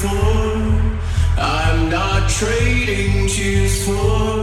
for. I'm not trading tears for.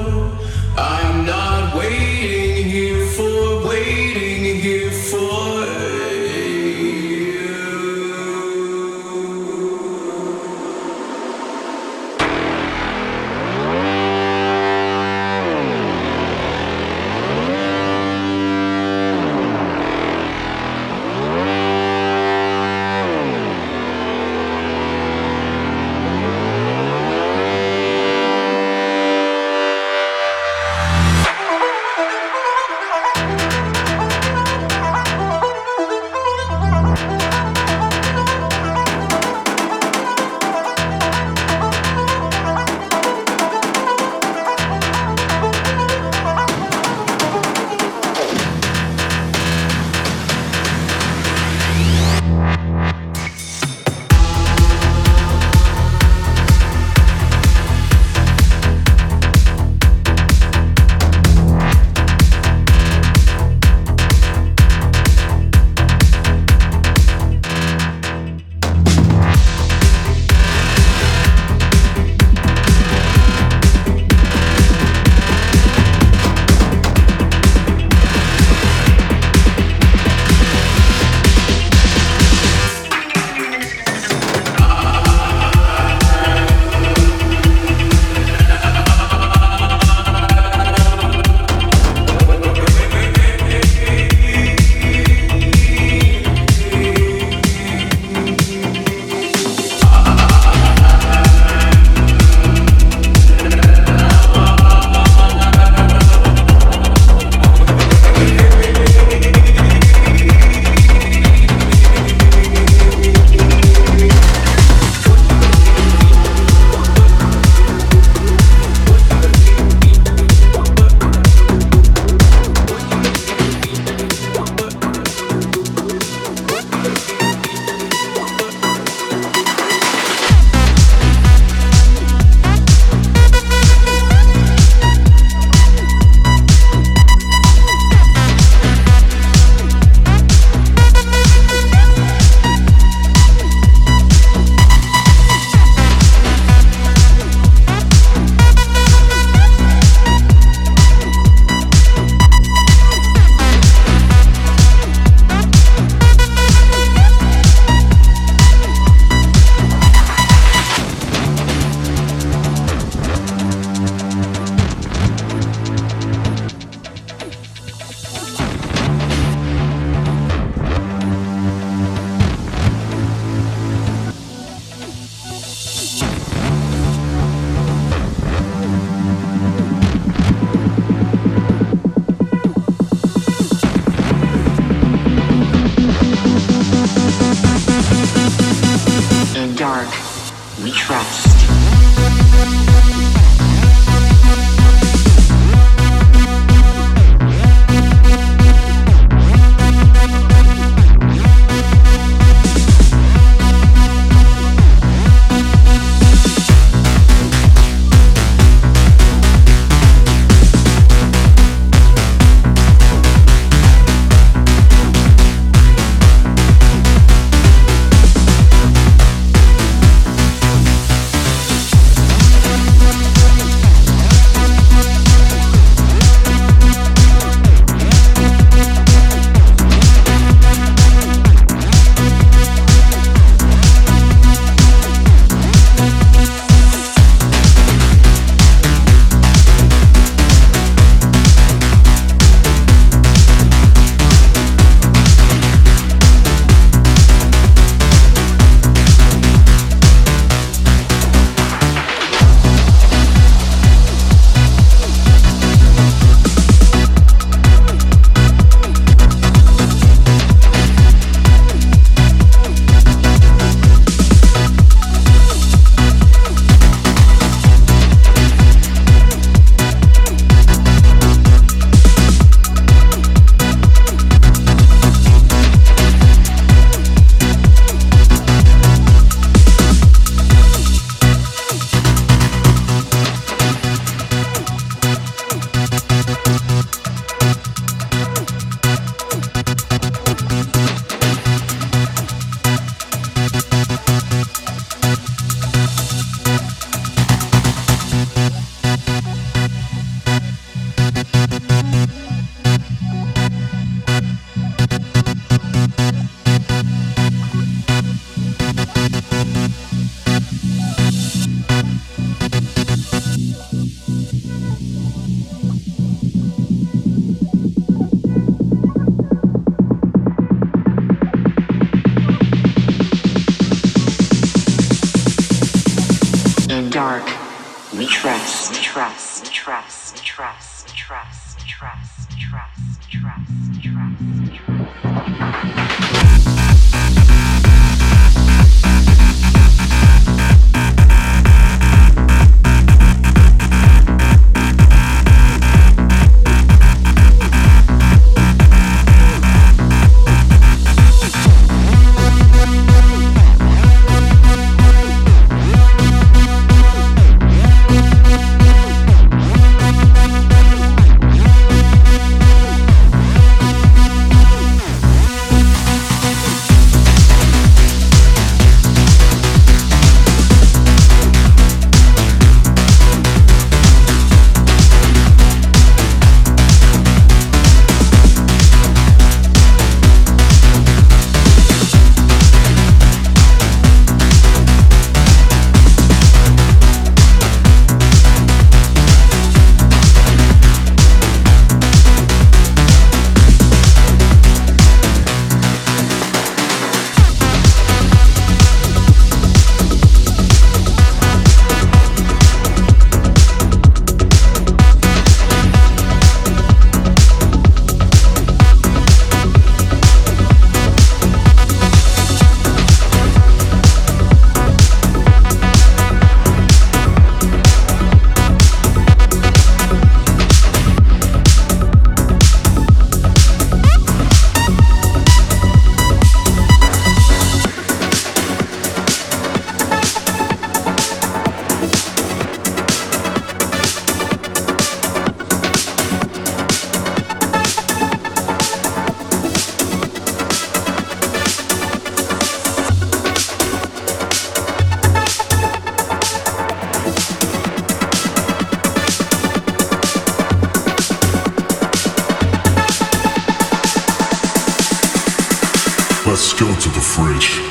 trust, trust, trust, trust, trust, trust. go to the fridge.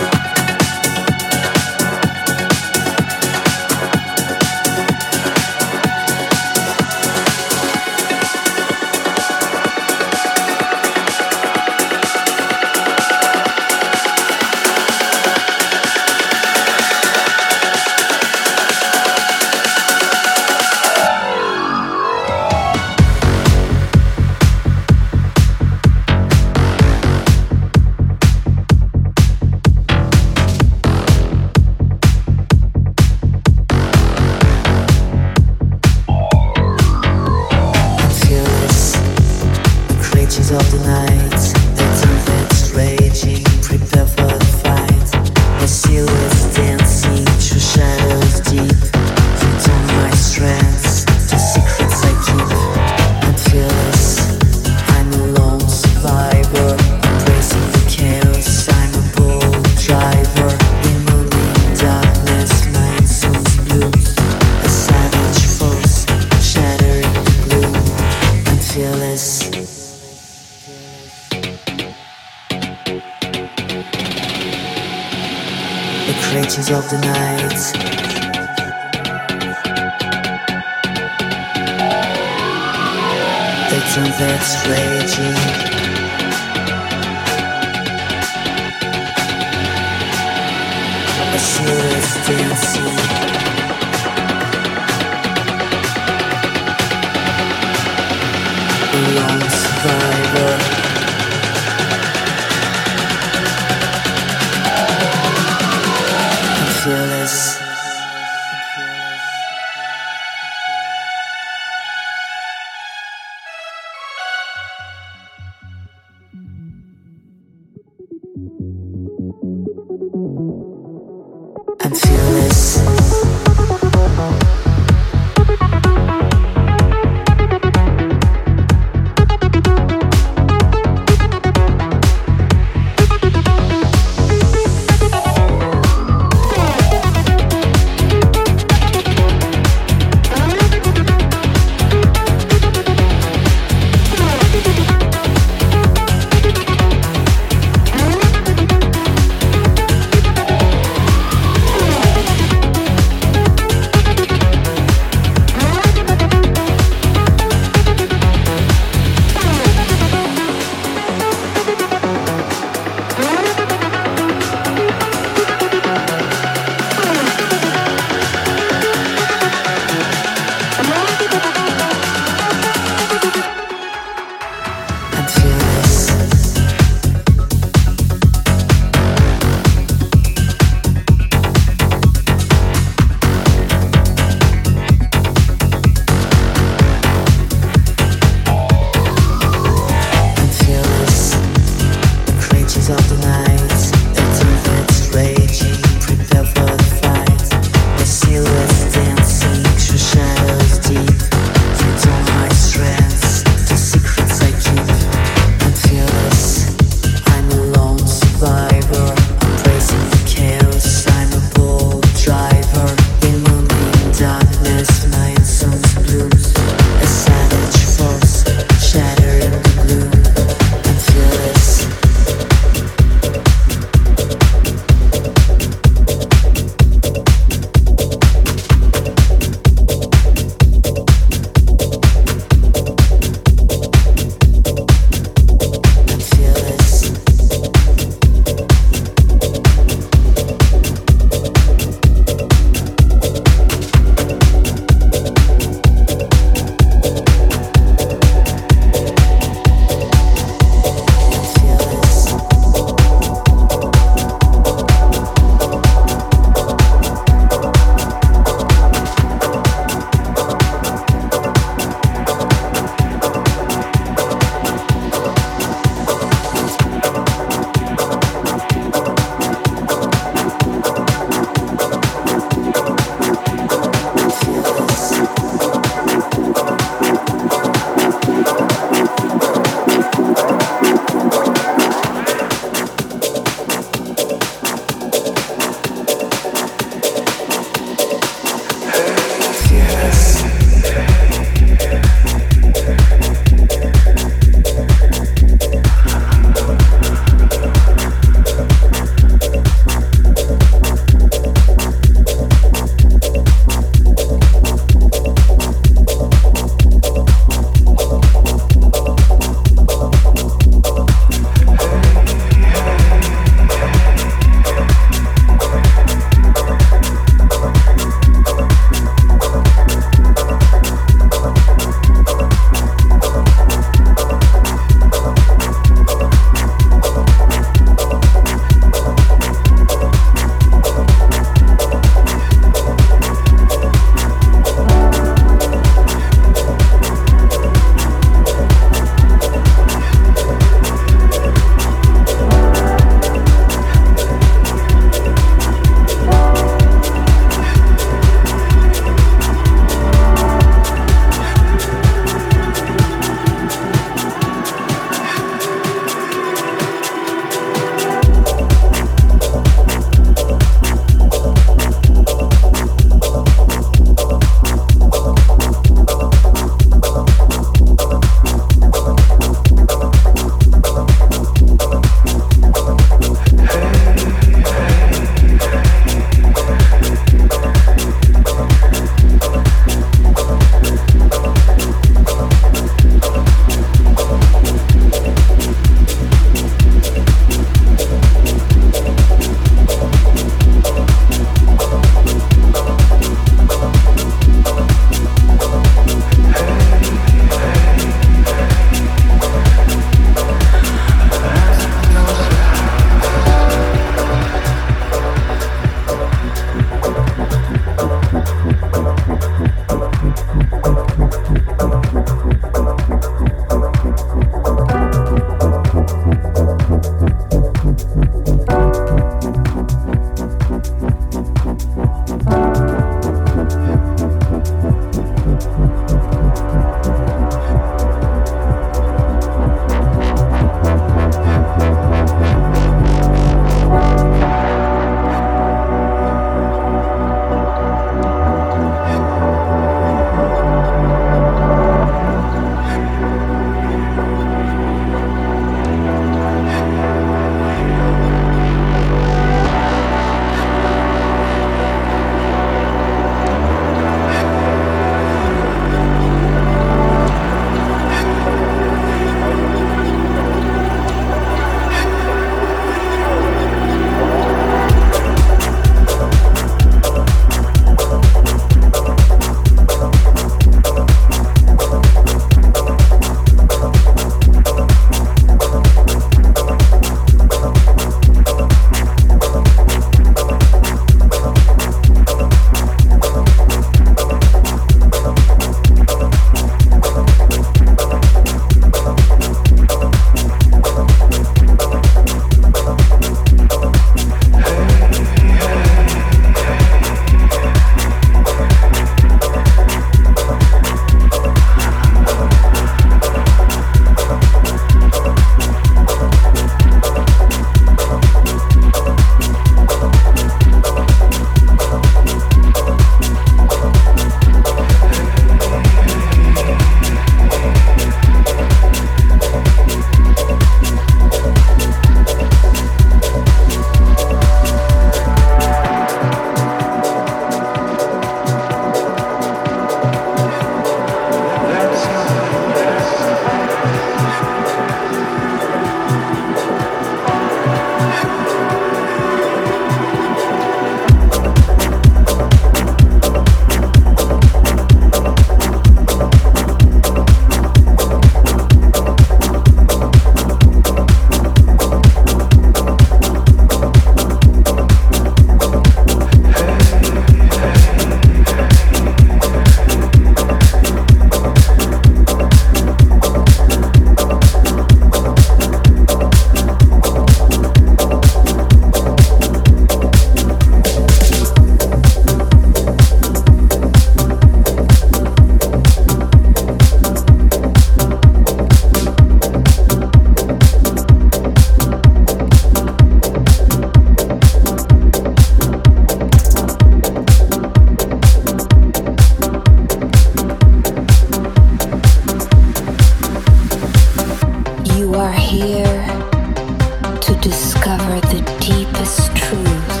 desire to discover the deepest truth.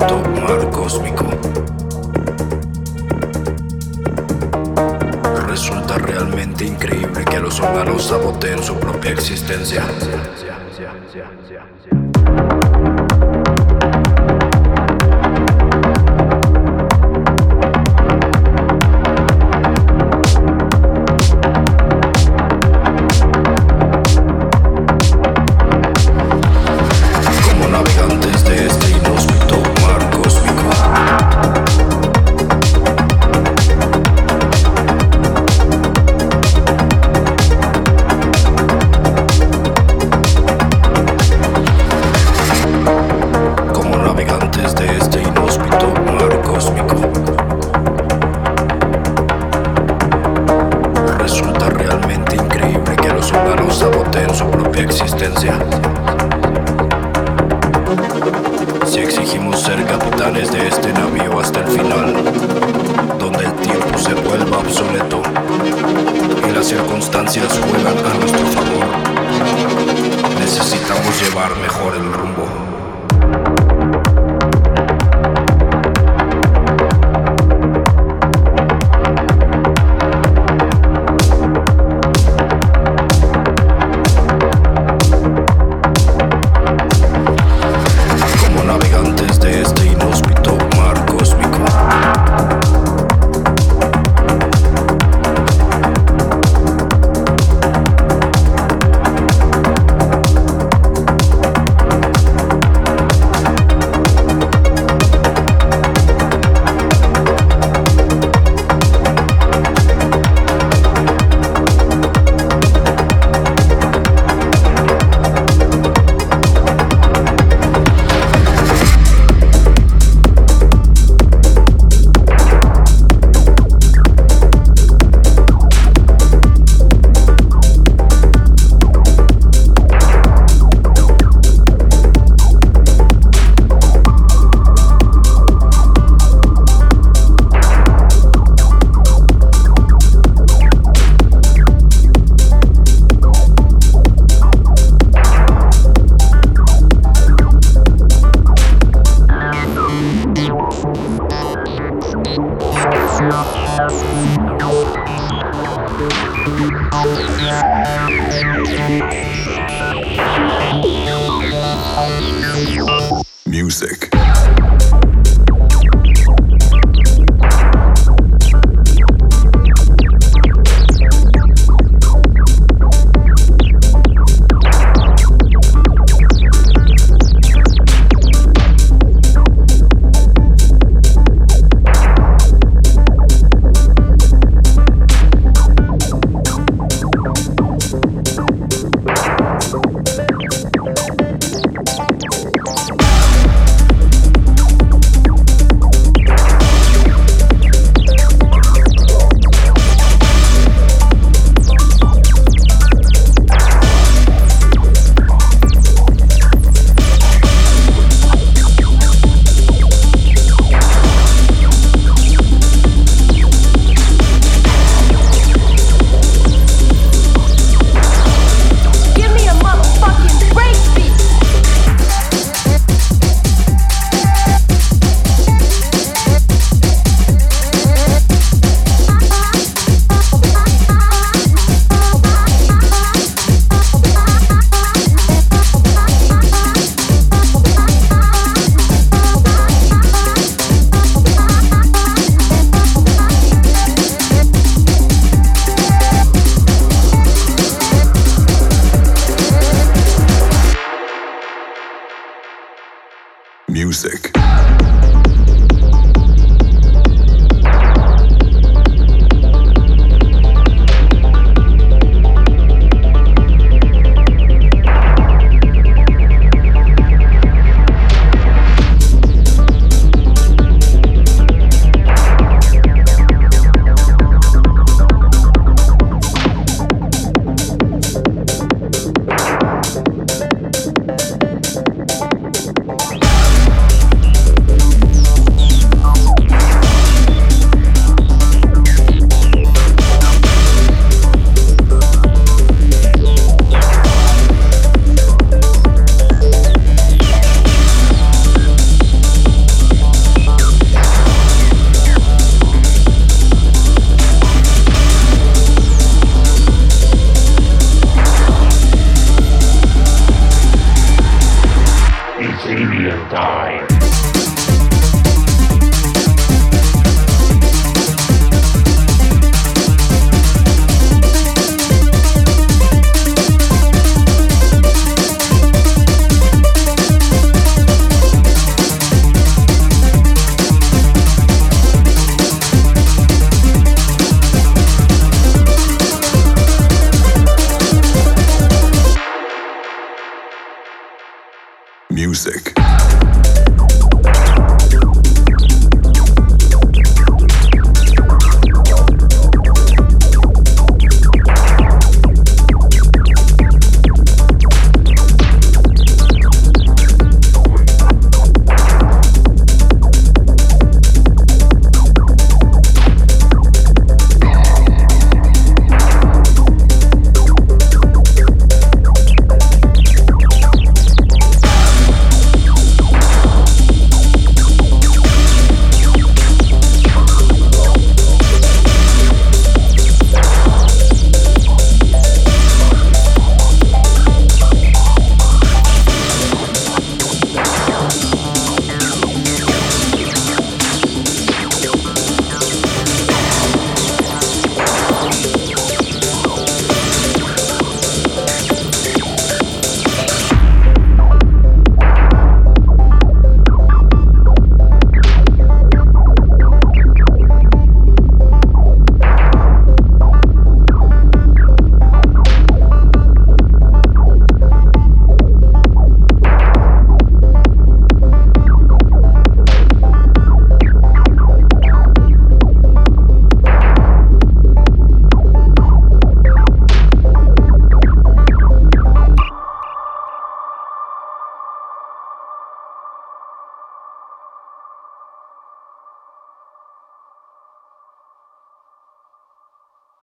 Mar Cósmico. Resulta realmente increíble que los humanos saboteen su propia existencia.